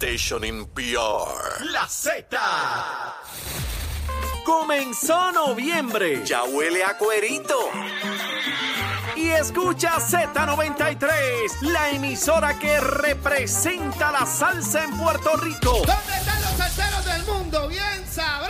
station in PR. La Z. Comenzó noviembre. Ya huele a cuerito. Y escucha Z93, la emisora que representa la salsa en Puerto Rico. ¿Dónde están los salseros del mundo? Bien sabroso.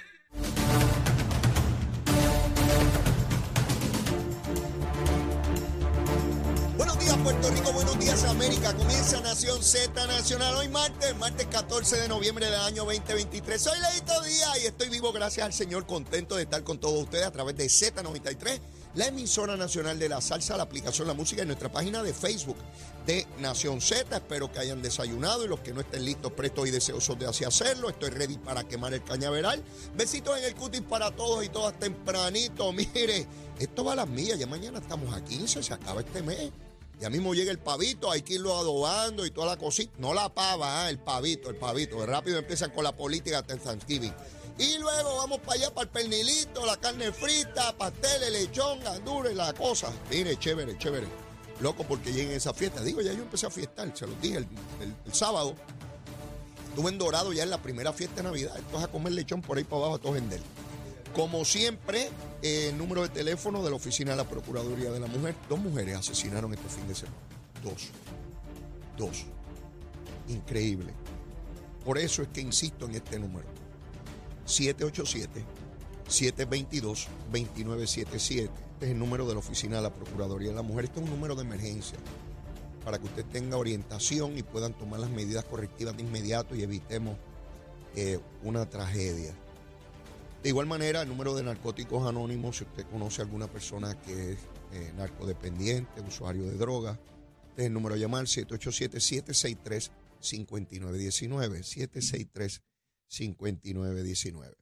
Nación Z Nacional hoy martes, martes 14 de noviembre del año 2023. Soy Leito Díaz y estoy vivo gracias al Señor, contento de estar con todos ustedes a través de Z93, la emisora nacional de la salsa, la aplicación La Música en nuestra página de Facebook de Nación Z. Espero que hayan desayunado y los que no estén listos, prestos y deseosos de así hacerlo. Estoy ready para quemar el cañaveral. Besitos en el cutis para todos y todas tempranito. Mire, esto va a las mías. Ya mañana estamos a 15, se acaba este mes. Ya mismo llega el pavito, hay que irlo adobando y toda la cosita. No la pava, ah, el pavito, el pavito. Rápido empiezan con la política hasta el Thanksgiving. Y luego vamos para allá, para el pernilito, la carne frita, pasteles, lechón, gandules, la cosa. Mire, chévere, chévere. Loco porque lleguen esa fiesta. Digo, ya yo empecé a fiestar, se los dije el, sábado. Estuve en Dorado ya en la primera fiesta de Navidad. Esto es a comer lechón por ahí para abajo a todo vender. Como siempre, el número de teléfono de la oficina de la Procuraduría de la Mujer. Dos mujeres asesinaron este fin de semana. Dos. Dos. Increíble. Por eso es que insisto en este número. 787-722-2977. Este es el número de la oficina de la Procuraduría de la Mujer. Este es un número de emergencia para que usted tenga orientación y puedan tomar las medidas correctivas de inmediato y evitemos eh, una tragedia. De igual manera, el número de narcóticos anónimos, si usted conoce a alguna persona que es eh, narcodependiente, usuario de drogas, este es el número a llamar 787-763-5919. 763-5919.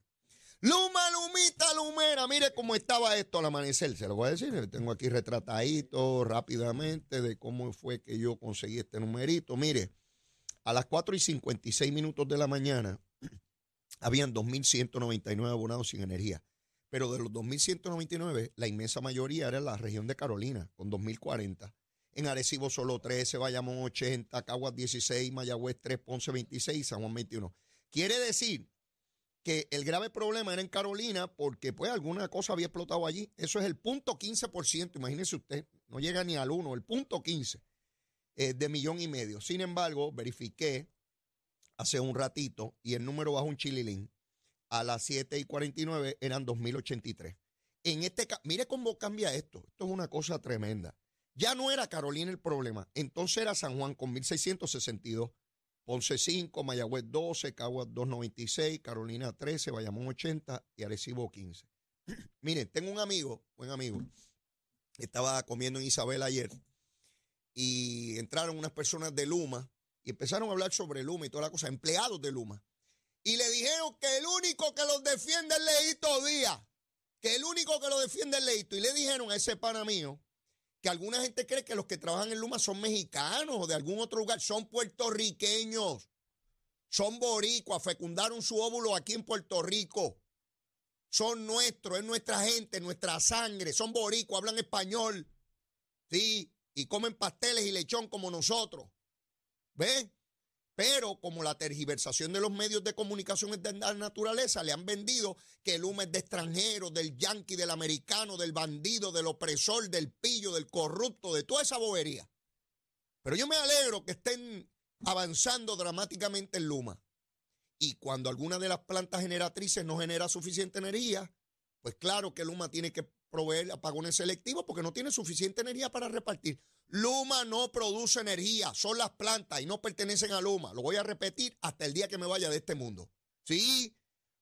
Luma, Lumita, Lumera, mire cómo estaba esto al amanecer. Se lo voy a decir, le tengo aquí retratadito rápidamente de cómo fue que yo conseguí este numerito. Mire, a las 4 y 56 minutos de la mañana, habían 2.199 abonados sin energía. Pero de los 2.199, la inmensa mayoría era en la región de Carolina, con 2.040. En Arecibo solo 13, Bayamón 80, Caguas 16, Mayagüez 3, Ponce 26, San Juan 21. Quiere decir que el grave problema era en Carolina porque pues alguna cosa había explotado allí. Eso es el punto 15%, imagínese usted, no llega ni al 1, el punto 15 eh, de millón y medio. Sin embargo, verifiqué hace un ratito y el número bajo un chililín. A las 7 y 49 eran 2083. En este ca- mire cómo cambia esto. Esto es una cosa tremenda. Ya no era Carolina el problema. Entonces era San Juan con 1662. Ponce 5, Mayagüez 12, Caguas 296, Carolina 13, Bayamón 80 y Arecibo 15. Miren, tengo un amigo, buen amigo, estaba comiendo en Isabel ayer y entraron unas personas de Luma y empezaron a hablar sobre Luma y toda la cosa, empleados de Luma. Y le dijeron que el único que los defiende es Leito Díaz, que el único que lo defiende es Leito. Y le dijeron a ese pana mío que alguna gente cree que los que trabajan en Luma son mexicanos o de algún otro lugar, son puertorriqueños, son boricuas, fecundaron su óvulo aquí en Puerto Rico. Son nuestros, es nuestra gente, nuestra sangre, son boricuas, hablan español, sí, y comen pasteles y lechón como nosotros. ¿Ven? Pero como la tergiversación de los medios de comunicación es de la naturaleza, le han vendido que el humo es de extranjero, del yanqui, del americano, del bandido, del opresor, del pillo, del corrupto, de toda esa bobería. Pero yo me alegro que estén avanzando dramáticamente en Luma. Y cuando alguna de las plantas generatrices no genera suficiente energía, pues claro que Luma tiene que proveer apagones selectivos porque no tiene suficiente energía para repartir. Luma no produce energía, son las plantas y no pertenecen a Luma. Lo voy a repetir hasta el día que me vaya de este mundo. Sí,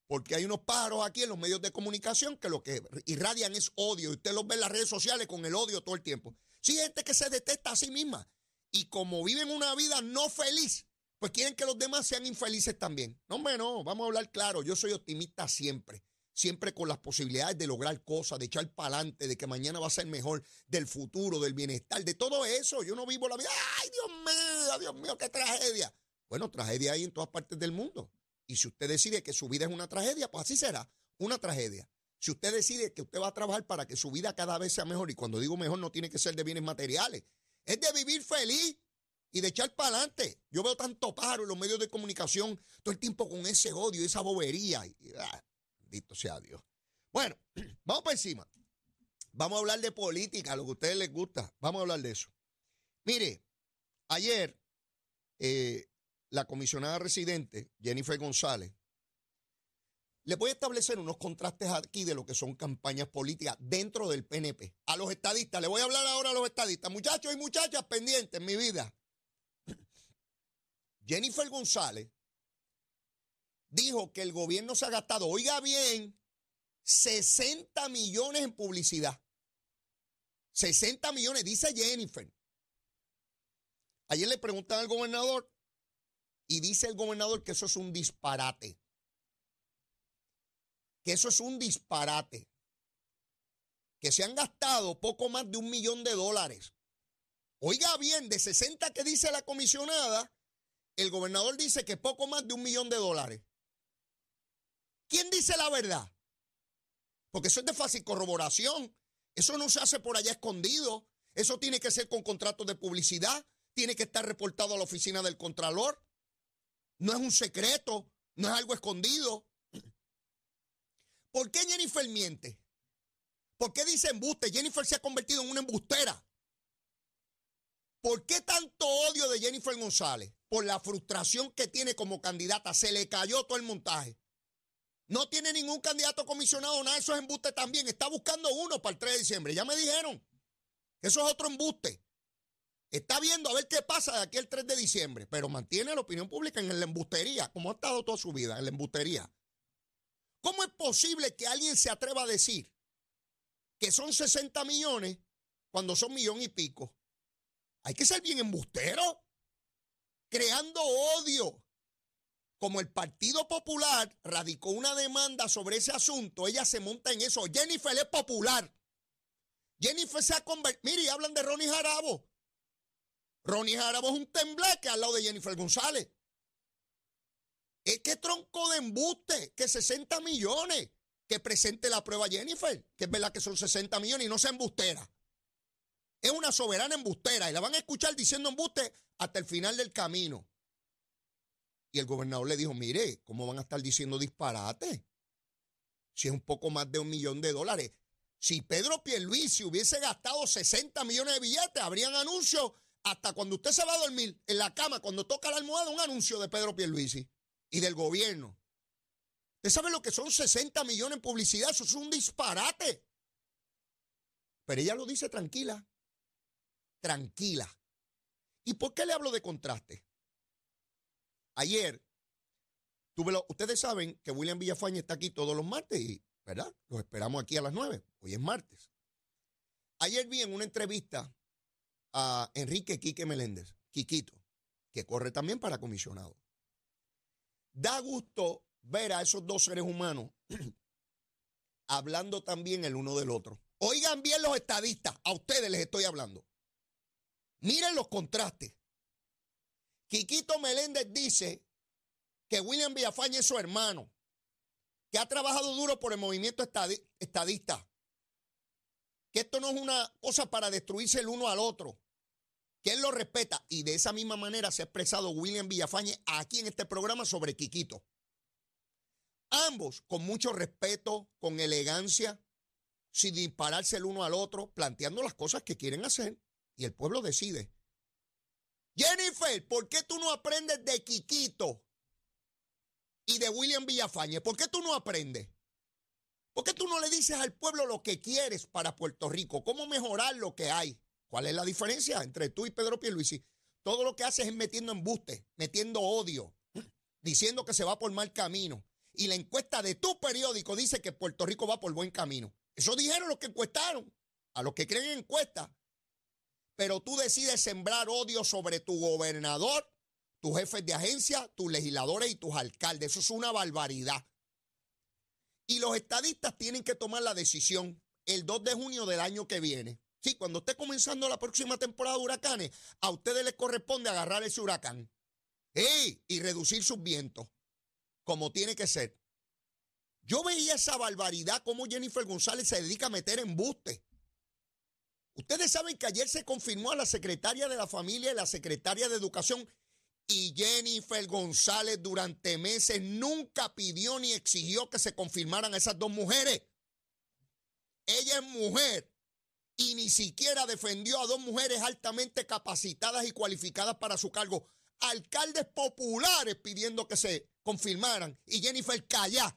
porque hay unos pájaros aquí en los medios de comunicación que lo que irradian es odio. Y usted los ve en las redes sociales con el odio todo el tiempo. Sí, gente que se detesta a sí misma. Y como viven una vida no feliz, pues quieren que los demás sean infelices también. No, hombre, no, vamos a hablar claro. Yo soy optimista siempre. Siempre con las posibilidades de lograr cosas, de echar para adelante, de que mañana va a ser mejor, del futuro, del bienestar, de todo eso. Yo no vivo la vida, ay Dios mío, Dios mío, qué tragedia. Bueno, tragedia hay en todas partes del mundo. Y si usted decide que su vida es una tragedia, pues así será, una tragedia. Si usted decide que usted va a trabajar para que su vida cada vez sea mejor, y cuando digo mejor no tiene que ser de bienes materiales, es de vivir feliz y de echar para adelante. Yo veo tanto pájaro en los medios de comunicación todo el tiempo con ese odio, esa bobería. Ah, bendito sea Dios. Bueno, vamos para encima. Vamos a hablar de política, lo que a ustedes les gusta. Vamos a hablar de eso. Mire, ayer eh, la comisionada residente, Jennifer González, le voy a establecer unos contrastes aquí de lo que son campañas políticas dentro del PNP. A los estadistas, le voy a hablar ahora a los estadistas. Muchachos y muchachas pendientes en mi vida. Jennifer González dijo que el gobierno se ha gastado, oiga bien, 60 millones en publicidad. 60 millones, dice Jennifer. Ayer le preguntan al gobernador y dice el gobernador que eso es un disparate que eso es un disparate. Que se han gastado poco más de un millón de dólares. Oiga bien, de 60 que dice la comisionada, el gobernador dice que poco más de un millón de dólares. ¿Quién dice la verdad? Porque eso es de fácil corroboración. Eso no se hace por allá escondido. Eso tiene que ser con contratos de publicidad. Tiene que estar reportado a la oficina del Contralor. No es un secreto. No es algo escondido. ¿Por qué Jennifer miente? ¿Por qué dice embuste? Jennifer se ha convertido en una embustera. ¿Por qué tanto odio de Jennifer González? Por la frustración que tiene como candidata. Se le cayó todo el montaje. No tiene ningún candidato comisionado, nada, eso es embuste también. Está buscando uno para el 3 de diciembre. Ya me dijeron eso es otro embuste. Está viendo a ver qué pasa de aquí el 3 de diciembre, pero mantiene la opinión pública en la embustería, como ha estado toda su vida, en la embustería. ¿Cómo es posible que alguien se atreva a decir que son 60 millones cuando son millón y pico? Hay que ser bien embustero, creando odio. Como el Partido Popular radicó una demanda sobre ese asunto, ella se monta en eso. Jennifer es popular. Jennifer se ha convertido. Mire, hablan de Ronnie Jarabo. Ronnie Jarabo es un tembleque al lado de Jennifer González. Es que tronco de embuste, que 60 millones, que presente la prueba Jennifer, que es verdad que son 60 millones y no sea embustera. Es una soberana embustera y la van a escuchar diciendo embuste hasta el final del camino. Y el gobernador le dijo, mire, ¿cómo van a estar diciendo disparate? Si es un poco más de un millón de dólares. Si Pedro Pierluisi hubiese gastado 60 millones de billetes, habrían anuncios hasta cuando usted se va a dormir en la cama, cuando toca la almohada, un anuncio de Pedro Pierluisi y del gobierno. ¿Usted sabe lo que son 60 millones en publicidad? Eso es un disparate. Pero ella lo dice tranquila. Tranquila. ¿Y por qué le hablo de contraste? Ayer, tuve ustedes saben que William Villafañe está aquí todos los martes, y, ¿verdad? Los esperamos aquí a las 9. Hoy es martes. Ayer vi en una entrevista a Enrique Quique Meléndez, Quiquito, que corre también para comisionado. Da gusto ver a esos dos seres humanos hablando también el uno del otro. Oigan bien los estadistas, a ustedes les estoy hablando. Miren los contrastes. Quiquito Meléndez dice que William Villafañe es su hermano, que ha trabajado duro por el movimiento estadista, que esto no es una cosa para destruirse el uno al otro, que él lo respeta y de esa misma manera se ha expresado William Villafañe aquí en este programa sobre Quiquito. Ambos con mucho respeto, con elegancia, sin dispararse el uno al otro, planteando las cosas que quieren hacer y el pueblo decide. Jennifer, ¿por qué tú no aprendes de Quiquito y de William Villafañe? ¿Por qué tú no aprendes? ¿Por qué tú no le dices al pueblo lo que quieres para Puerto Rico? ¿Cómo mejorar lo que hay? ¿Cuál es la diferencia entre tú y Pedro Pierluisi? Todo lo que haces es metiendo embuste, metiendo odio, diciendo que se va por mal camino. Y la encuesta de tu periódico dice que Puerto Rico va por buen camino. Eso dijeron los que encuestaron, a los que creen en encuestas. Pero tú decides sembrar odio sobre tu gobernador, tus jefes de agencia, tus legisladores y tus alcaldes. Eso es una barbaridad. Y los estadistas tienen que tomar la decisión el 2 de junio del año que viene. Sí, cuando esté comenzando la próxima temporada de huracanes, a ustedes les corresponde agarrar ese huracán y reducir sus vientos, como tiene que ser. Yo veía esa barbaridad como Jennifer González se dedica a meter embuste. Ustedes saben que ayer se confirmó a la secretaria de la familia y la secretaria de educación y Jennifer González durante meses nunca pidió ni exigió que se confirmaran esas dos mujeres. Ella es mujer y ni siquiera defendió a dos mujeres altamente capacitadas y cualificadas para su cargo. Alcaldes populares pidiendo que se confirmaran y Jennifer calla,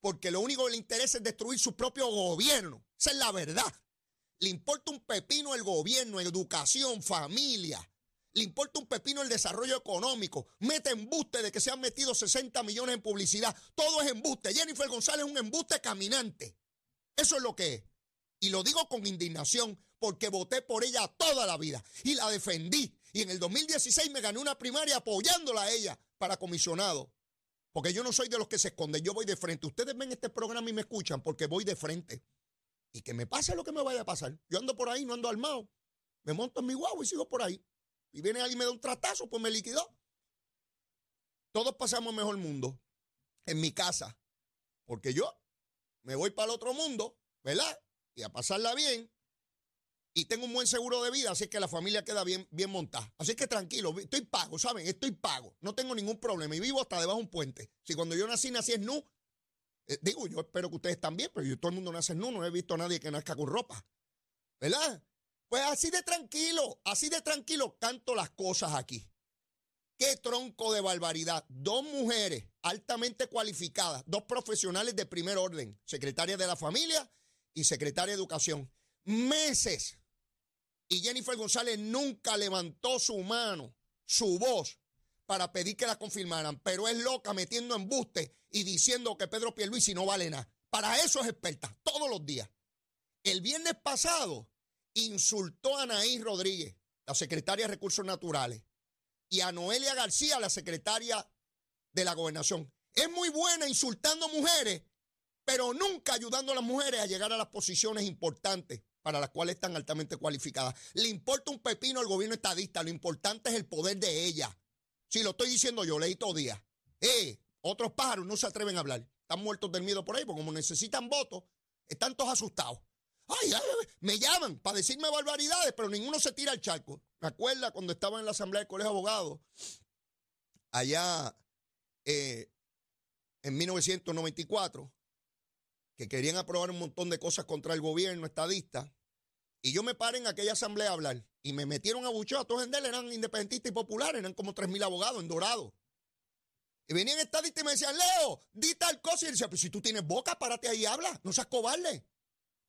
porque lo único que le interesa es destruir su propio gobierno. Esa es la verdad. Le importa un pepino el gobierno, educación, familia. Le importa un pepino el desarrollo económico. Mete embuste de que se han metido 60 millones en publicidad. Todo es embuste. Jennifer González es un embuste caminante. Eso es lo que es. Y lo digo con indignación porque voté por ella toda la vida y la defendí. Y en el 2016 me gané una primaria apoyándola a ella para comisionado. Porque yo no soy de los que se esconden, yo voy de frente. Ustedes ven este programa y me escuchan porque voy de frente. Y que me pase lo que me vaya a pasar. Yo ando por ahí, no ando armado. Me monto en mi guau y sigo por ahí. Y viene alguien y me da un tratazo, pues me liquidó. Todos pasamos mejor mundo en mi casa. Porque yo me voy para el otro mundo, ¿verdad? Y a pasarla bien. Y tengo un buen seguro de vida, así que la familia queda bien, bien montada. Así que tranquilo, estoy pago, ¿saben? Estoy pago. No tengo ningún problema. Y vivo hasta debajo de un puente. Si cuando yo nací, nací es nu, eh, digo, yo espero que ustedes también, pero yo todo el mundo nace nu, no he visto a nadie que nazca con ropa. ¿Verdad? Pues así de tranquilo, así de tranquilo canto las cosas aquí. Qué tronco de barbaridad. Dos mujeres altamente cualificadas, dos profesionales de primer orden, secretaria de la familia y secretaria de educación. Meses. Y Jennifer González nunca levantó su mano, su voz, para pedir que la confirmaran, pero es loca metiendo embuste y diciendo que Pedro Pierluisi no vale nada. Para eso es experta, todos los días. El viernes pasado insultó a Anaí Rodríguez, la secretaria de Recursos Naturales, y a Noelia García, la secretaria de la Gobernación. Es muy buena insultando mujeres, pero nunca ayudando a las mujeres a llegar a las posiciones importantes para las cuales están altamente cualificadas. Le importa un pepino al gobierno estadista, lo importante es el poder de ella. Si lo estoy diciendo yo, leí todo día. Eh, otros pájaros no se atreven a hablar. Están muertos del miedo por ahí, porque como necesitan votos, están todos asustados. Ay, me llaman para decirme barbaridades, pero ninguno se tira al charco. Me acuerda cuando estaba en la Asamblea del Colegio de Abogados, allá eh, en 1994, que querían aprobar un montón de cosas contra el gobierno estadista, y yo me paré en aquella asamblea a hablar, y me metieron a bucheo, a todos en eran independentistas y populares, eran como 3.000 abogados en Dorado. Y venían estadistas y me decían, Leo, di tal cosa. Y decía, pues si tú tienes boca, párate ahí y habla, no seas cobarde.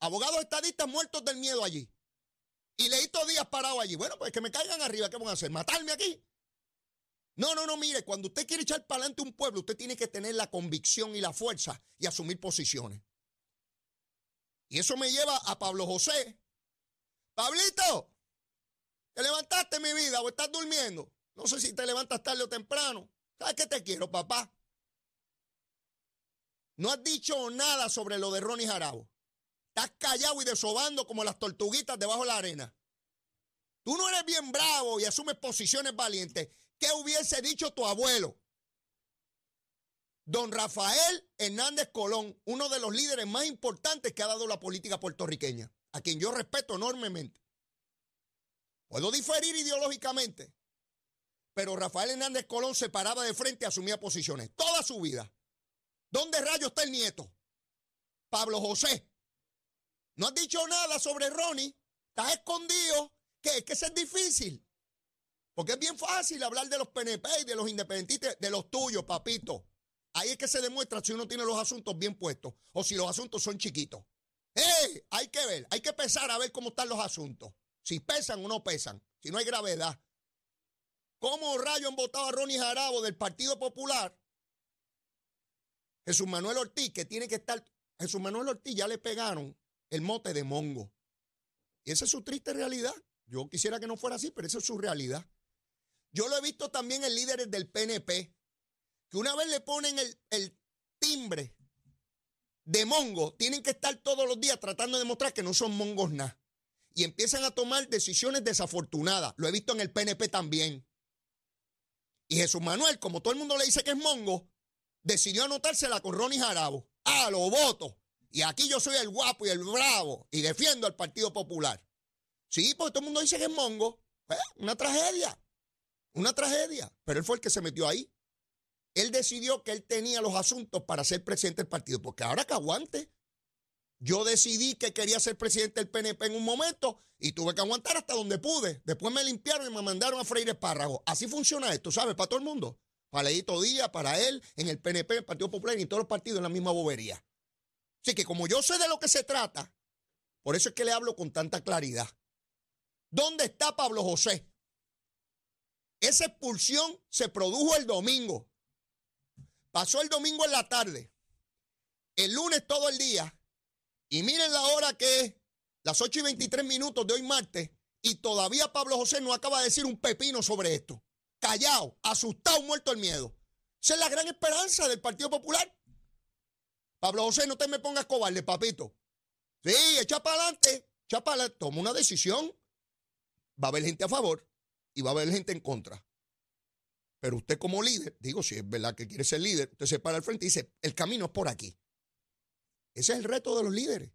Abogados estadistas muertos del miedo allí. Y leí todos días parado allí. Bueno, pues que me caigan arriba, ¿qué van a hacer? ¿Matarme aquí? No, no, no, mire, cuando usted quiere echar para adelante un pueblo, usted tiene que tener la convicción y la fuerza y asumir posiciones. Y eso me lleva a Pablo José. Pablito, ¿te levantaste mi vida o estás durmiendo? No sé si te levantas tarde o temprano. ¿Sabes qué te quiero, papá? No has dicho nada sobre lo de Ronnie Jarabo. Estás callado y desobando como las tortuguitas debajo de la arena. Tú no eres bien bravo y asumes posiciones valientes. ¿Qué hubiese dicho tu abuelo? Don Rafael Hernández Colón, uno de los líderes más importantes que ha dado la política puertorriqueña, a quien yo respeto enormemente. Puedo diferir ideológicamente, pero Rafael Hernández Colón se paraba de frente y asumía posiciones toda su vida. ¿Dónde rayo está el nieto? Pablo José. No has dicho nada sobre Ronnie. Estás escondido. ¿Qué? Es que eso es difícil. Porque es bien fácil hablar de los PNP y de los independentistas, de los tuyos, papito. Ahí es que se demuestra si uno tiene los asuntos bien puestos o si los asuntos son chiquitos. ¡Eh! Hay que ver, hay que pesar a ver cómo están los asuntos. Si pesan o no pesan, si no hay gravedad. ¿Cómo rayo han votado a Ronnie Jarabo del Partido Popular? Jesús Manuel Ortiz, que tiene que estar. Jesús Manuel Ortiz ya le pegaron el mote de mongo. Y esa es su triste realidad. Yo quisiera que no fuera así, pero esa es su realidad. Yo lo he visto también en líderes del PNP, que una vez le ponen el, timbre de mongo tienen que estar todos los días tratando de demostrar que no son mongos nada. Y empiezan a tomar decisiones desafortunadas. Lo he visto en el PNP también. Y Jesús Manuel, como todo el mundo le dice que es mongo, decidió anotársela con Ronnie Jarabo. Ah, lo voto. Y aquí yo soy el guapo y el bravo y defiendo al Partido Popular. Sí, porque todo el mundo dice que es mongo. Eh, una tragedia. Una tragedia. Pero él fue el que se metió ahí. Él decidió que él tenía los asuntos para ser presidente del partido. Porque ahora que aguante. Yo decidí que quería ser presidente del PNP en un momento y tuve que aguantar hasta donde pude. Después me limpiaron y me mandaron a freír espárragos. Así funciona esto, ¿sabes? Para todo el mundo. Para Leito Díaz, para él, en el PNP, en el Partido Popular y en todos los partidos en la misma bobería. Así que como yo sé de lo que se trata, por eso es que le hablo con tanta claridad. ¿Dónde está Pablo José? Esa expulsión se produjo el domingo. Pasó el domingo en la tarde. El lunes todo el día y miren la hora que es, las 8 y 23 minutos de hoy martes, y todavía Pablo José no acaba de decir un pepino sobre esto. Callado, asustado, muerto el miedo. Esa es la gran esperanza del Partido Popular. Pablo José, no te me pongas cobarde, papito. Sí, echa para adelante, echa para adelante. Toma una decisión. Va a haber gente a favor y va a haber gente en contra. Pero usted como líder, digo, si es verdad que quiere ser líder, usted se para al frente y dice, el camino es por aquí. Ese es el reto de los líderes.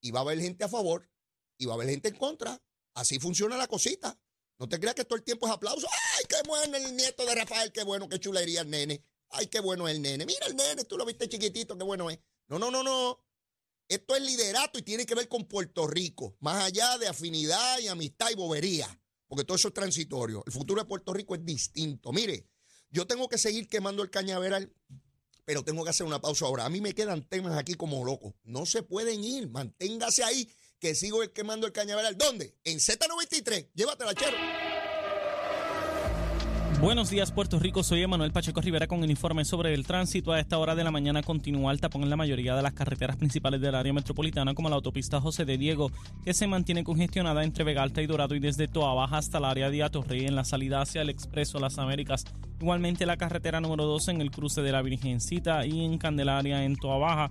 Y va a haber gente a favor y va a haber gente en contra. Así funciona la cosita. No te creas que todo el tiempo es aplauso. ¡Ay, qué bueno el nieto de Rafael! ¡Qué bueno, qué chulería el nene! ¡Ay, qué bueno es el nene! Mira el nene, tú lo viste chiquitito, qué bueno es. No, no, no, no. Esto es liderato y tiene que ver con Puerto Rico, más allá de afinidad y amistad y bobería, porque todo eso es transitorio. El futuro de Puerto Rico es distinto. Mire, yo tengo que seguir quemando el cañaveral pero tengo que hacer una pausa ahora. A mí me quedan temas aquí como locos. No se pueden ir, manténgase ahí, que sigo quemando el cañaveral. ¿Dónde? En Z93. Llévatela, chero. Buenos días, Puerto Rico. Soy Emanuel Pacheco Rivera con el informe sobre el tránsito. A esta hora de la mañana continúa el tapón en la mayoría de las carreteras principales del área metropolitana, como la autopista José de Diego, que se mantiene congestionada entre Vega Alta y Dorado y desde Toa Baja hasta el área de Atorrey en la salida hacia el Expreso Las Américas. Igualmente la carretera número 12 en el cruce de la Virgencita y en Candelaria en Toa Baja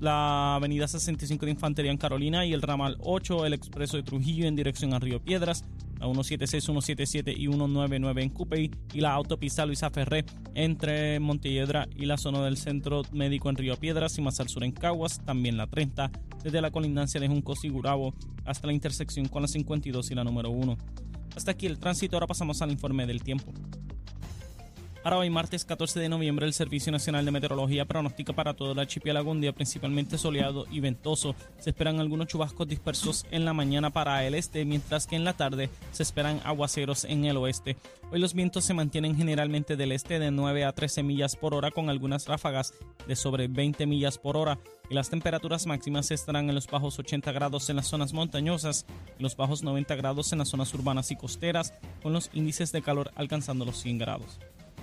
la avenida 65 de Infantería en Carolina y el ramal 8, el expreso de Trujillo en dirección a Río Piedras, la 176, 177 y 199 en Cupey y la autopista Luisa Ferré entre Montelledra y la zona del centro médico en Río Piedras y más al sur en Caguas, también la 30 desde la colindancia de Juncos y Gurabo hasta la intersección con la 52 y la número 1. Hasta aquí el tránsito, ahora pasamos al informe del tiempo. Para hoy, martes 14 de noviembre, el Servicio Nacional de Meteorología pronostica para todo el archipiélago un principalmente soleado y ventoso. Se esperan algunos chubascos dispersos en la mañana para el este, mientras que en la tarde se esperan aguaceros en el oeste. Hoy los vientos se mantienen generalmente del este de 9 a 13 millas por hora, con algunas ráfagas de sobre 20 millas por hora. Y las temperaturas máximas estarán en los bajos 80 grados en las zonas montañosas y los bajos 90 grados en las zonas urbanas y costeras, con los índices de calor alcanzando los 100 grados.